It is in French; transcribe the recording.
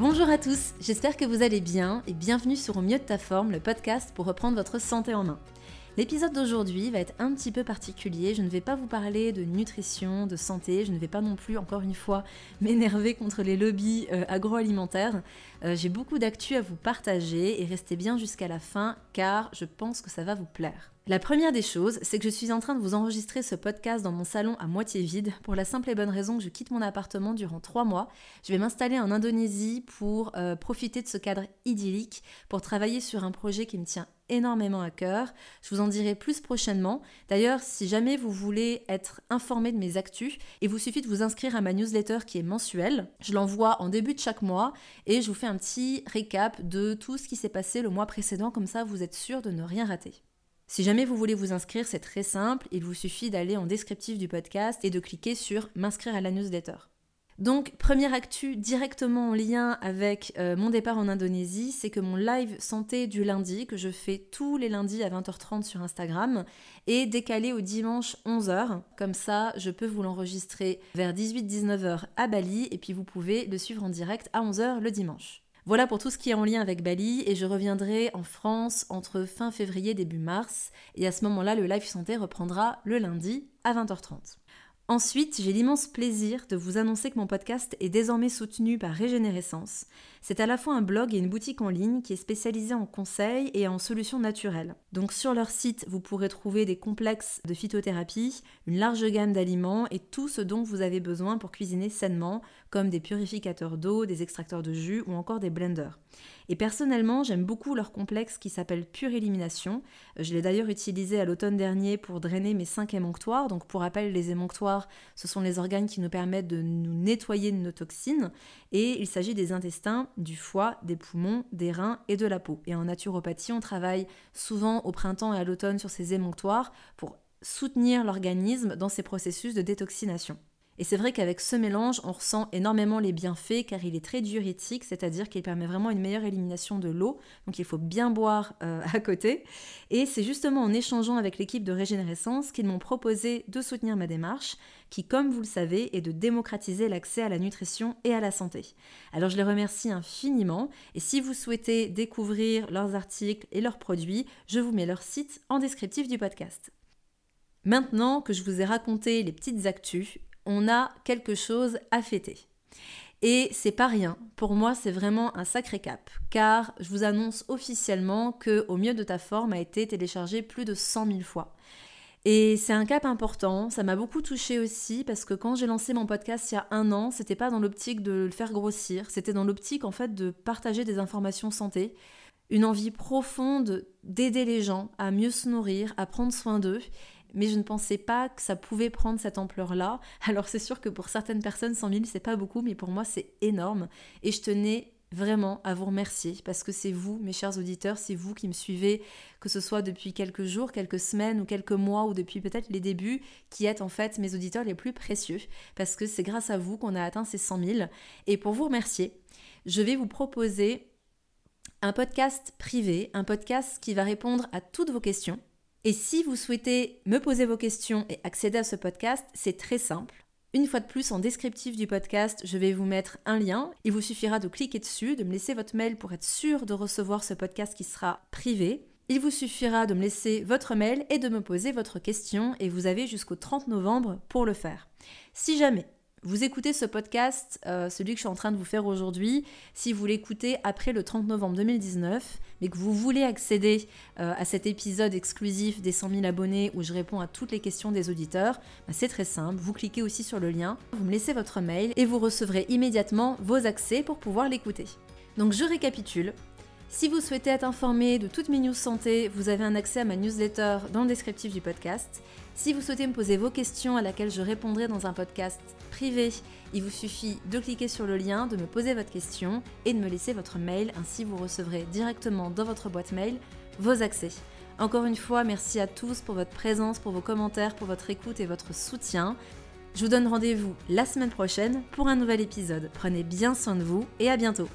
Bonjour à tous, j'espère que vous allez bien et bienvenue sur Au mieux de ta forme, le podcast pour reprendre votre santé en main. L'épisode d'aujourd'hui va être un petit peu particulier, je ne vais pas vous parler de nutrition, de santé, je ne vais pas non plus encore une fois m'énerver contre les lobbies euh, agroalimentaires. Euh, j'ai beaucoup d'actu à vous partager et restez bien jusqu'à la fin car je pense que ça va vous plaire. La première des choses, c'est que je suis en train de vous enregistrer ce podcast dans mon salon à moitié vide, pour la simple et bonne raison que je quitte mon appartement durant trois mois. Je vais m'installer en Indonésie pour euh, profiter de ce cadre idyllique, pour travailler sur un projet qui me tient énormément à cœur. Je vous en dirai plus prochainement. D'ailleurs, si jamais vous voulez être informé de mes actus, il vous suffit de vous inscrire à ma newsletter qui est mensuelle. Je l'envoie en début de chaque mois et je vous fais un petit récap de tout ce qui s'est passé le mois précédent, comme ça vous êtes sûr de ne rien rater. Si jamais vous voulez vous inscrire, c'est très simple, il vous suffit d'aller en descriptif du podcast et de cliquer sur m'inscrire à la newsletter. Donc, première actu directement en lien avec euh, mon départ en Indonésie, c'est que mon live santé du lundi, que je fais tous les lundis à 20h30 sur Instagram, est décalé au dimanche 11h. Comme ça, je peux vous l'enregistrer vers 18-19h à Bali et puis vous pouvez le suivre en direct à 11h le dimanche. Voilà pour tout ce qui est en lien avec Bali et je reviendrai en France entre fin février début mars et à ce moment-là le live santé reprendra le lundi à 20h30. Ensuite, j'ai l'immense plaisir de vous annoncer que mon podcast est désormais soutenu par Régénérescence. C'est à la fois un blog et une boutique en ligne qui est spécialisée en conseils et en solutions naturelles. Donc sur leur site, vous pourrez trouver des complexes de phytothérapie, une large gamme d'aliments et tout ce dont vous avez besoin pour cuisiner sainement, comme des purificateurs d'eau, des extracteurs de jus ou encore des blenders. Et personnellement, j'aime beaucoup leur complexe qui s'appelle Pure Élimination. Je l'ai d'ailleurs utilisé à l'automne dernier pour drainer mes 5 émonctoires. Donc pour rappel, les émonctoires, ce sont les organes qui nous permettent de nous nettoyer de nos toxines. Et il s'agit des intestins, du foie, des poumons, des reins et de la peau. Et en naturopathie, on travaille souvent au printemps et à l'automne sur ces émonctoires pour soutenir l'organisme dans ses processus de détoxination. Et c'est vrai qu'avec ce mélange, on ressent énormément les bienfaits car il est très diurétique, c'est-à-dire qu'il permet vraiment une meilleure élimination de l'eau. Donc il faut bien boire euh, à côté. Et c'est justement en échangeant avec l'équipe de Régénérescence qu'ils m'ont proposé de soutenir ma démarche, qui, comme vous le savez, est de démocratiser l'accès à la nutrition et à la santé. Alors je les remercie infiniment. Et si vous souhaitez découvrir leurs articles et leurs produits, je vous mets leur site en descriptif du podcast. Maintenant que je vous ai raconté les petites actus, on a quelque chose à fêter. Et c'est pas rien. Pour moi, c'est vraiment un sacré cap. Car je vous annonce officiellement que Au mieux de ta forme a été téléchargé plus de 100 000 fois. Et c'est un cap important. Ça m'a beaucoup touché aussi parce que quand j'ai lancé mon podcast il y a un an, c'était pas dans l'optique de le faire grossir. C'était dans l'optique en fait de partager des informations santé. Une envie profonde d'aider les gens à mieux se nourrir, à prendre soin d'eux mais je ne pensais pas que ça pouvait prendre cette ampleur-là. Alors c'est sûr que pour certaines personnes, 100 000, c'est pas beaucoup, mais pour moi, c'est énorme. Et je tenais vraiment à vous remercier parce que c'est vous, mes chers auditeurs, c'est vous qui me suivez, que ce soit depuis quelques jours, quelques semaines ou quelques mois ou depuis peut-être les débuts, qui êtes en fait mes auditeurs les plus précieux parce que c'est grâce à vous qu'on a atteint ces 100 000. Et pour vous remercier, je vais vous proposer un podcast privé, un podcast qui va répondre à toutes vos questions et si vous souhaitez me poser vos questions et accéder à ce podcast, c'est très simple. Une fois de plus, en descriptif du podcast, je vais vous mettre un lien. Il vous suffira de cliquer dessus, de me laisser votre mail pour être sûr de recevoir ce podcast qui sera privé. Il vous suffira de me laisser votre mail et de me poser votre question et vous avez jusqu'au 30 novembre pour le faire. Si jamais vous écoutez ce podcast, euh, celui que je suis en train de vous faire aujourd'hui, si vous l'écoutez après le 30 novembre 2019, mais que vous voulez accéder euh, à cet épisode exclusif des 100 000 abonnés où je réponds à toutes les questions des auditeurs, bah, c'est très simple. Vous cliquez aussi sur le lien, vous me laissez votre mail et vous recevrez immédiatement vos accès pour pouvoir l'écouter. Donc je récapitule. Si vous souhaitez être informé de toutes mes news santé, vous avez un accès à ma newsletter dans le descriptif du podcast. Si vous souhaitez me poser vos questions à laquelle je répondrai dans un podcast privé, il vous suffit de cliquer sur le lien, de me poser votre question et de me laisser votre mail. Ainsi, vous recevrez directement dans votre boîte mail vos accès. Encore une fois, merci à tous pour votre présence, pour vos commentaires, pour votre écoute et votre soutien. Je vous donne rendez-vous la semaine prochaine pour un nouvel épisode. Prenez bien soin de vous et à bientôt.